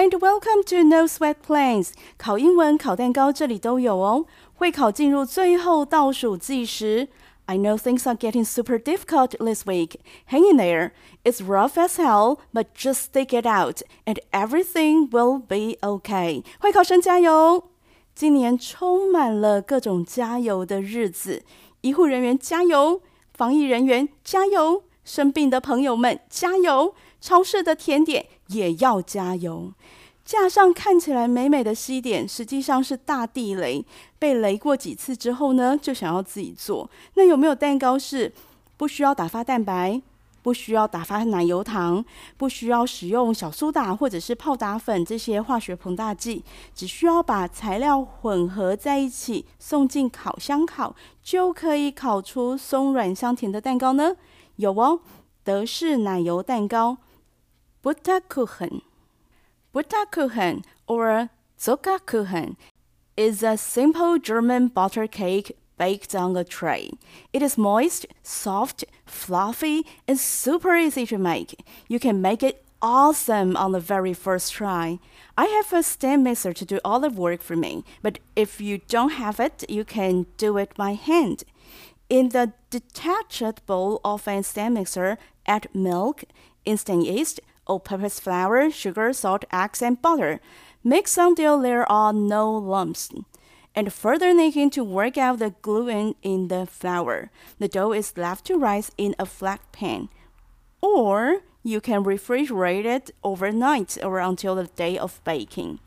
and welcome to No Sweat Plans。考英文、考蛋糕这里都有哦。会考进入最后倒数计时。I know things are getting super difficult this week. Hang in there. It's rough as hell, but just stick it out, and everything will be okay. 会考生加油！今年充满了各种加油的日子。医护人员加油，防疫人员加油，生病的朋友们加油，超市的甜点 也要加油。架上看起来美美的西点，实际上是大地雷。被雷过几次之后呢，就想要自己做。那有没有蛋糕是不需要打发蛋白，不需要打发奶油糖，不需要使用小苏打或者是泡打粉这些化学膨大剂，只需要把材料混合在一起，送进烤箱烤，就可以烤出松软香甜的蛋糕呢？有哦，德式奶油蛋糕，Butterkuchen。Butterkuchen or Zuckerkuchen is a simple German butter cake baked on a tray. It is moist, soft, fluffy, and super easy to make. You can make it awesome on the very first try. I have a stand mixer to do all the work for me, but if you don't have it, you can do it by hand. In the detached bowl of a stand mixer, add milk, instant yeast, all-purpose flour, sugar, salt, eggs, and butter. Mix until there are no lumps. And further kneading to work out the gluten in the flour. The dough is left to rise in a flat pan. Or you can refrigerate it overnight or until the day of baking.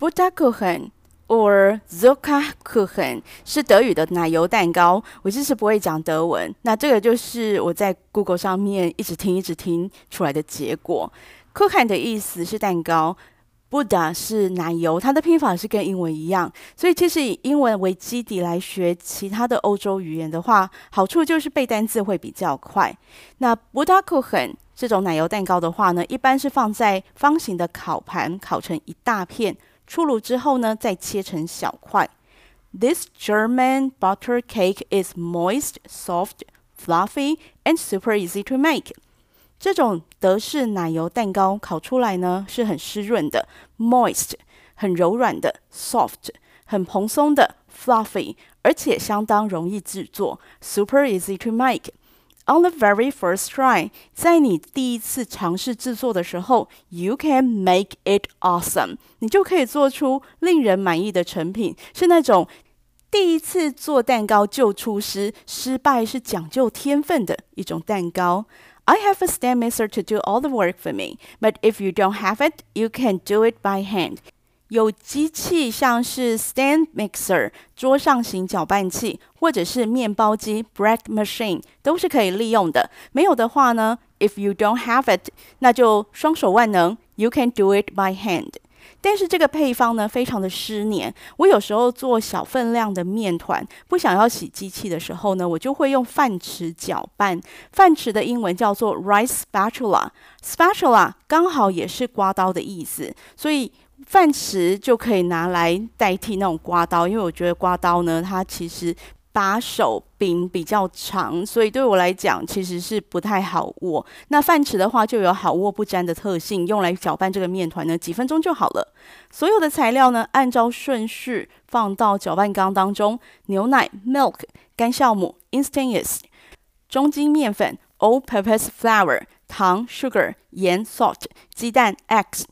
Butterkuchen or Zuckerkuchen 是德语的奶油蛋糕。我其实不会讲德文，那这个就是我在 Google 上面一直听一直听出来的结果。Kuchen 的意思是蛋糕 Buddha 是奶油，它的拼法是跟英文一样。所以其实以英文为基底来学其他的欧洲语言的话，好处就是背单字会比较快。那 Buddha k u c h e n 这种奶油蛋糕的话呢，一般是放在方形的烤盘，烤成一大片。出炉之后呢，再切成小块。This German butter cake is moist, soft, fluffy, and super easy to make. 这种德式奶油蛋糕烤出来呢，是很湿润的，moist，很柔软的，soft，很蓬松的，fluffy，而且相当容易制作，super easy to make。 On the very first try，在你第一次尝试制作的时候，you can make it awesome，你就可以做出令人满意的成品，是那种第一次做蛋糕就出师，失败是讲究天分的一种蛋糕。I have a stand mixer to do all the work for me, but if you don't have it, you can do it by hand. 有机器，像是 stand mixer 桌上型搅拌器，或者是面包机 bread machine，都是可以利用的。没有的话呢，if you don't have it，那就双手万能，you can do it by hand。但是这个配方呢，非常的湿黏。我有时候做小分量的面团，不想要洗机器的时候呢，我就会用饭匙搅拌。饭匙的英文叫做 rice spatula，spatula 刚好也是刮刀的意思，所以。饭匙就可以拿来代替那种刮刀，因为我觉得刮刀呢，它其实把手柄比较长，所以对我来讲其实是不太好握。那饭匙的话就有好握不沾的特性，用来搅拌这个面团呢，几分钟就好了。所有的材料呢，按照顺序放到搅拌缸当中：牛奶 （milk）、干酵母 （instant yeast）、中筋面粉 （all-purpose flour）、糖 （sugar）、盐 （salt）、鸡蛋 （eggs）。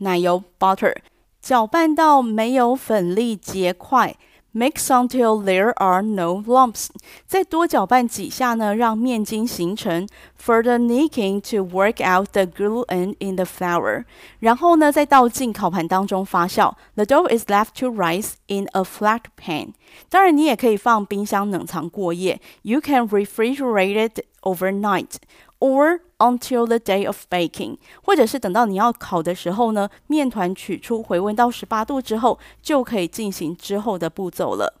奶油 butter，搅拌到没有粉粒结块，mix until there are no lumps。再多搅拌几下呢，让面筋形成。Further kneading to work out the gluten in the flour。然后呢，再倒进烤盘当中发酵。The dough is left to rise in a flat pan。当然，你也可以放冰箱冷藏过夜。You can refrigerate it overnight。or until the day of baking，或者是等到你要烤的时候呢，面团取出回温到十八度之后，就可以进行之后的步骤了。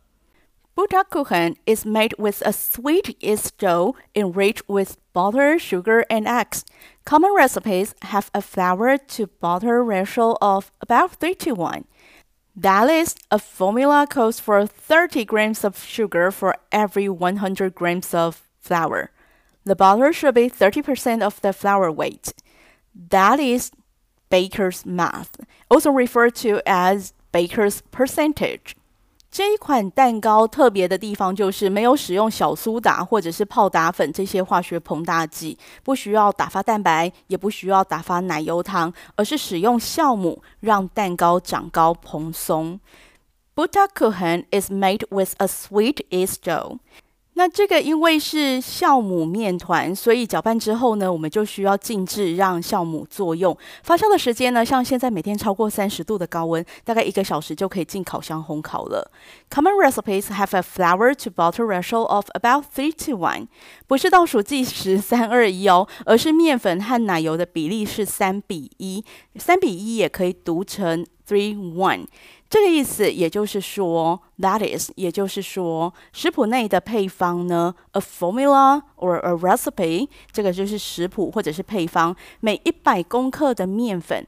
Butterkuchen is made with a sweet yeast dough enriched with butter, sugar, and eggs. Common recipes have a flour to butter ratio of about three to one. That is, a formula calls for 30 grams of sugar for every 100 grams of flour. The butter should be 30% of the flour weight. That is baker's math, also referred to as baker's percentage. 这一款蛋糕特别的地方就是没有使用小苏打或者是泡打粉这些化学膨大剂，不需要打发蛋白，也不需要打发奶油糖，而是使用酵母让蛋糕长高蓬松。Butterkuchen is made with a sweet yeast dough. 那这个因为是酵母面团，所以搅拌之后呢，我们就需要静置，让酵母作用。发酵的时间呢，像现在每天超过三十度的高温，大概一个小时就可以进烤箱烘烤了。Common recipes have a flour to butter ratio of about three to one，不是倒数计时三二一哦，而是面粉和奶油的比例是三比一，三比一也可以读成 three one。这个意思，也就是说，that is，也就是说，食谱内的配方呢，a formula or a recipe，这个就是食谱或者是配方。每一百公克的面粉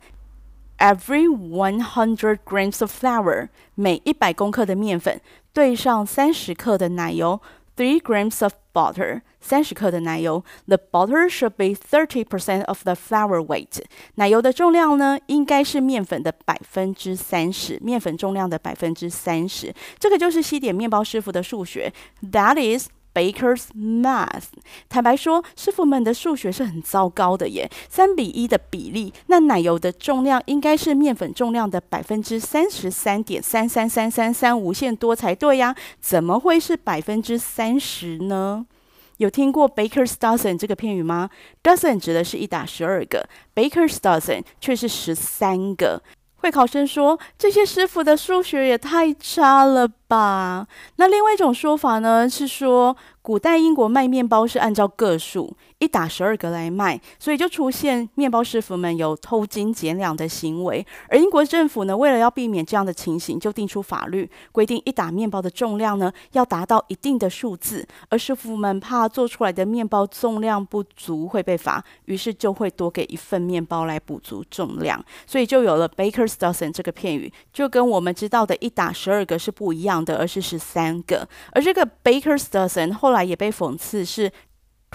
，every one hundred grams of flour，每一百公克的面粉兑上三十克的奶油。Three grams of butter，三十克的奶油。The butter should be thirty percent of the flour weight。奶油的重量呢，应该是面粉的百分之三十，面粉重量的百分之三十。这个就是西点面包师傅的数学。That is。Baker's math，坦白说，师傅们的数学是很糟糕的耶。三比一的比例，那奶油的重量应该是面粉重量的百分之三十三点三三三三三，无限多才对呀？怎么会是百分之三十呢？有听过 Baker's dozen 这个片语吗？Dozen 指的是一打十二个，Baker's dozen 却是十三个。会考生说：“这些师傅的数学也太差了吧？”那另外一种说法呢，是说，古代英国卖面包是按照个数。一打十二个来卖，所以就出现面包师傅们有偷斤减两的行为。而英国政府呢，为了要避免这样的情形，就定出法律，规定一打面包的重量呢要达到一定的数字。而师傅们怕做出来的面包重量不足会被罚，于是就会多给一份面包来补足重量。所以就有了 Baker's dozen 这个片语，就跟我们知道的一打十二个是不一样的，而是十三个。而这个 Baker's dozen 后后来也被讽刺是。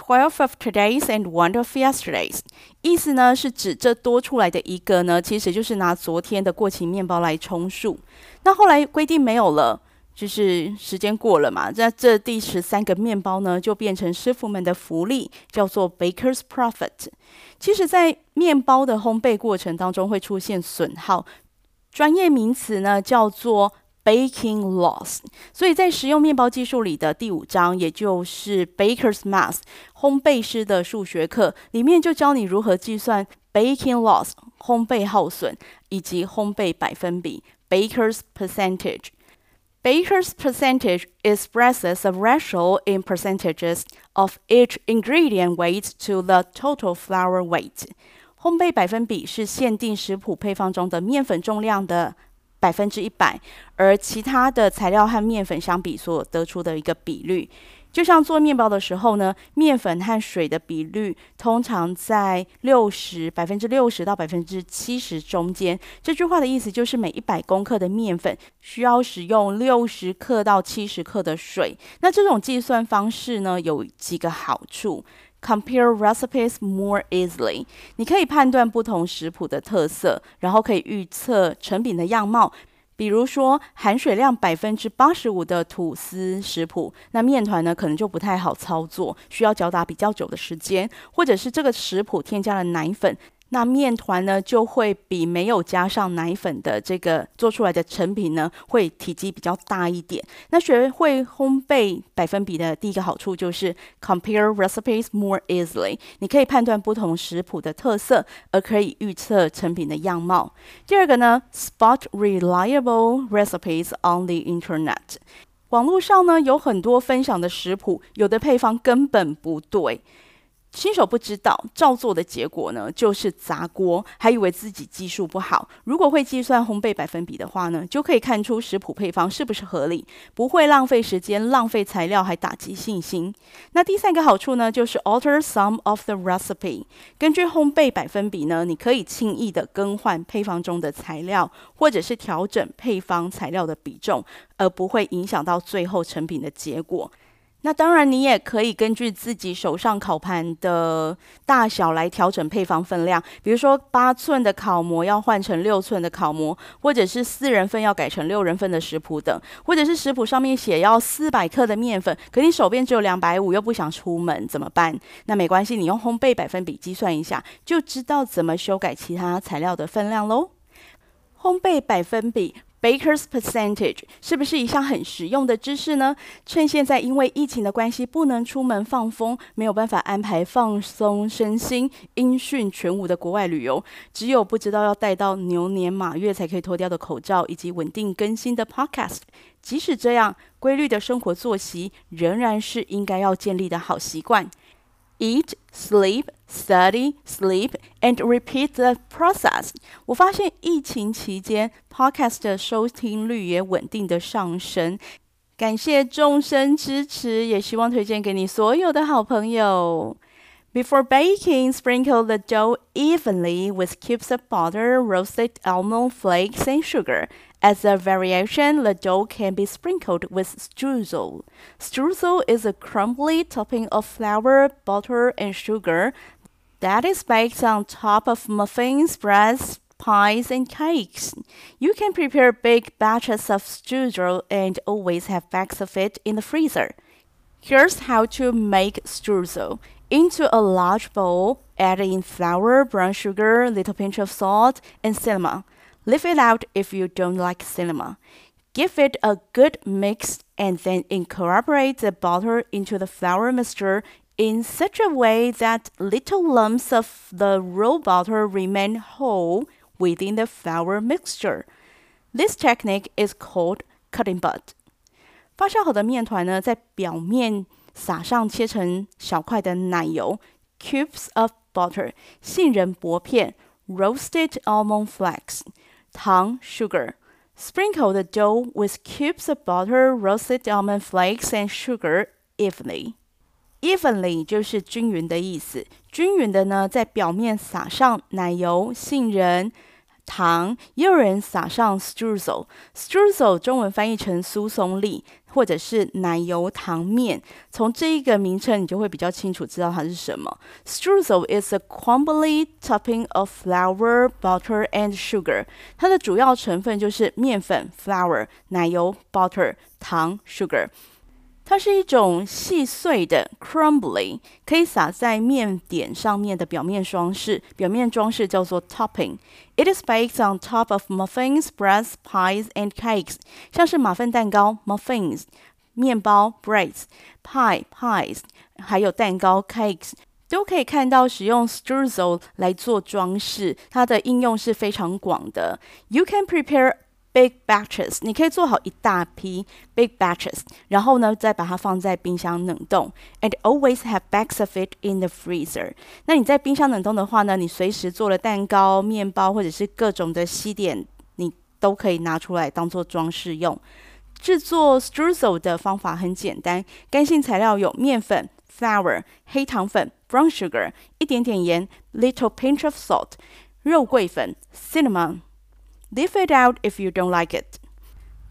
Twelve of today's and one of yesterday's，意思呢是指这多出来的一个呢，其实就是拿昨天的过期面包来充数。那后来规定没有了，就是时间过了嘛，那这第十三个面包呢，就变成师傅们的福利，叫做 Baker's profit。其实，在面包的烘焙过程当中会出现损耗，专业名词呢叫做。Baking loss，所以在食用面包技术里的第五章，也就是 Baker's Math，烘焙师的数学课里面就教你如何计算 Baking loss，烘焙耗损以及烘焙百分比 Baker's percentage。Baker's percentage expresses a ratio in percentages of each ingredient weight to the total flour weight。烘焙百分比是限定食谱配方中的面粉重量的。 百分之一百，而其他的材料和面粉相比所得出的一个比率，就像做面包的时候呢，面粉和水的比率通常在六十百分之六十到百分之七十中间。这句话的意思就是每一百公克的面粉需要使用六十克到七十克的水。那这种计算方式呢，有几个好处。Compare recipes more easily，你可以判断不同食谱的特色，然后可以预测成品的样貌。比如说含水量百分之八十五的吐司食谱，那面团呢可能就不太好操作，需要搅打比较久的时间，或者是这个食谱添加了奶粉。那面团呢，就会比没有加上奶粉的这个做出来的成品呢，会体积比较大一点。那学会烘焙百分比的第一个好处就是 compare recipes more easily，你可以判断不同食谱的特色，而可以预测成品的样貌。第二个呢，spot reliable recipes on the internet，网络上呢有很多分享的食谱，有的配方根本不对。新手不知道，照做的结果呢，就是砸锅，还以为自己技术不好。如果会计算烘焙百分比的话呢，就可以看出食谱配方是不是合理，不会浪费时间、浪费材料，还打击信心。那第三个好处呢，就是 alter some of the recipe。根据烘焙百分比呢，你可以轻易的更换配方中的材料，或者是调整配方材料的比重，而不会影响到最后成品的结果。那当然，你也可以根据自己手上烤盘的大小来调整配方分量。比如说，八寸的烤模要换成六寸的烤模，或者是四人份要改成六人份的食谱等，或者是食谱上面写要四百克的面粉，可你手边只有两百五，又不想出门，怎么办？那没关系，你用烘焙百分比计算一下，就知道怎么修改其他材料的分量喽。烘焙百分比。Baker's percentage 是不是一项很实用的知识呢？趁现在因为疫情的关系不能出门放风，没有办法安排放松身心、音讯全无的国外旅游，只有不知道要带到牛年马月才可以脱掉的口罩，以及稳定更新的 Podcast。即使这样，规律的生活作息仍然是应该要建立的好习惯。Eat, sleep, study, sleep, and repeat the process。我发现疫情期间，Podcast 的收听率也稳定的上升。感谢众生支持，也希望推荐给你所有的好朋友。Before baking, sprinkle the dough evenly with cubes of butter, roasted almond flakes, and sugar. As a variation, the dough can be sprinkled with streusel. Streusel is a crumbly topping of flour, butter, and sugar that is baked on top of muffins, breads, pies, and cakes. You can prepare big batches of streusel and always have bags of it in the freezer. Here's how to make streusel. Into a large bowl, add in flour, brown sugar, little pinch of salt, and cinnamon. Leave it out if you don't like cinnamon. Give it a good mix and then incorporate the butter into the flour mixture in such a way that little lumps of the raw butter remain whole within the flour mixture. This technique is called cutting butt. 发酵好的面团呢，在表面 撒上切成小块的奶油 （cubes of butter）、杏仁薄片 （roasted almond flakes）。糖 sugar. Sprinkle the dough with cubes of butter, roasted almond flakes, and sugar evenly. Evenly 就是均匀的意思。均匀的呢，在表面撒上奶油、杏仁。 糖，也有人撒上 streusel，streusel 中文翻译成酥松粒，或者是奶油糖面。从这一个名称，你就会比较清楚知道它是什么。streusel is a crumbly topping of flour, butter and sugar。它的主要成分就是面粉 flour、奶油 butter、糖 sugar。它是一种细碎的 crumbly，可以撒在面点上面的表面装饰。表面装饰叫做 topping。It is baked on top of muffins, breads, pies, and cakes。像是马芬蛋糕 muffins、面包 breads、pie pies，还有蛋糕 cakes，都可以看到使用 streusel 来做装饰。它的应用是非常广的。You can prepare Big batches，你可以做好一大批 big batches，然后呢，再把它放在冰箱冷冻。And always have bags of it in the freezer。那你在冰箱冷冻的话呢，你随时做了蛋糕、面包或者是各种的西点，你都可以拿出来当做装饰用。制作 streusel 的方法很简单，干性材料有面粉 （flour）、黑糖粉 （brown sugar）、一点点盐 （little pinch of salt）、肉桂粉 （cinnamon）。Leave it out if you don't like it。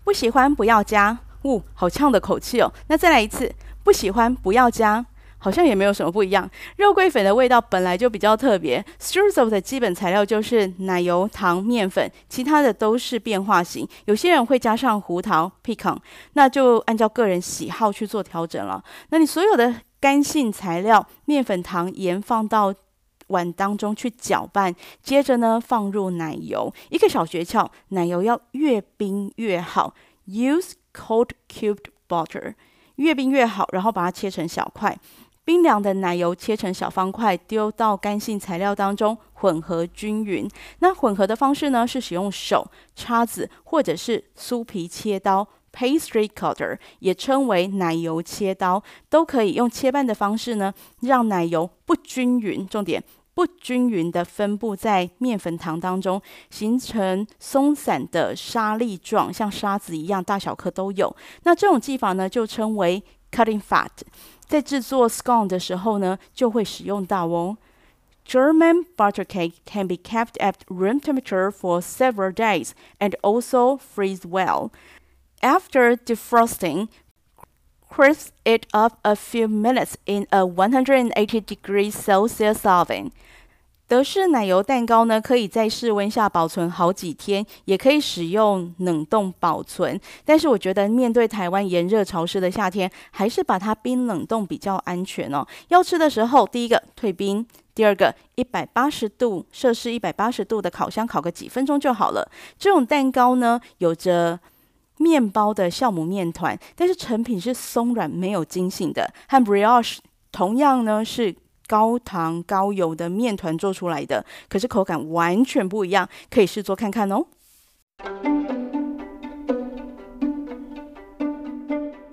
不喜欢不要加。呜、哦，好呛的口气哦。那再来一次，不喜欢不要加，好像也没有什么不一样。肉桂粉的味道本来就比较特别。，strews of 的基本材料就是奶油、糖、面粉，其他的都是变化型。有些人会加上胡桃 （pecan），那就按照个人喜好去做调整了。那你所有的干性材料，面粉、糖、盐放到。碗当中去搅拌，接着呢，放入奶油。一个小诀窍，奶油要越冰越好。Use cold cubed butter，越冰越好。然后把它切成小块，冰凉的奶油切成小方块，丢到干性材料当中，混合均匀。那混合的方式呢，是使用手、叉子或者是酥皮切刀。Pastry cutter 也称为奶油切刀，都可以用切拌的方式呢，让奶油不均匀。重点。不均匀的分布在面粉糖当中，形成松散的沙粒状，像沙子一样，大小颗都有。那这种技法呢，就称为 cutting fat。在制作 scone 的时候呢，就会使用到哦。German butter cake can be kept at room temperature for several days and also freeze well. After defrosting. Crisp it up a few minutes in a 180 degrees Celsius oven。德式奶油蛋糕呢，可以在室温下保存好几天，也可以使用冷冻保存。但是我觉得面对台湾炎热潮湿的夏天，还是把它冰冷冻比较安全哦。要吃的时候，第一个退冰，第二个一百八十度摄氏一百八十度的烤箱烤个几分钟就好了。这种蛋糕呢，有着面包的酵母面团，但是成品是松软没有筋性的，和 brioche 同样呢是。高糖高油的面团做出来的，可是口感完全不一样，可以试做看看哦。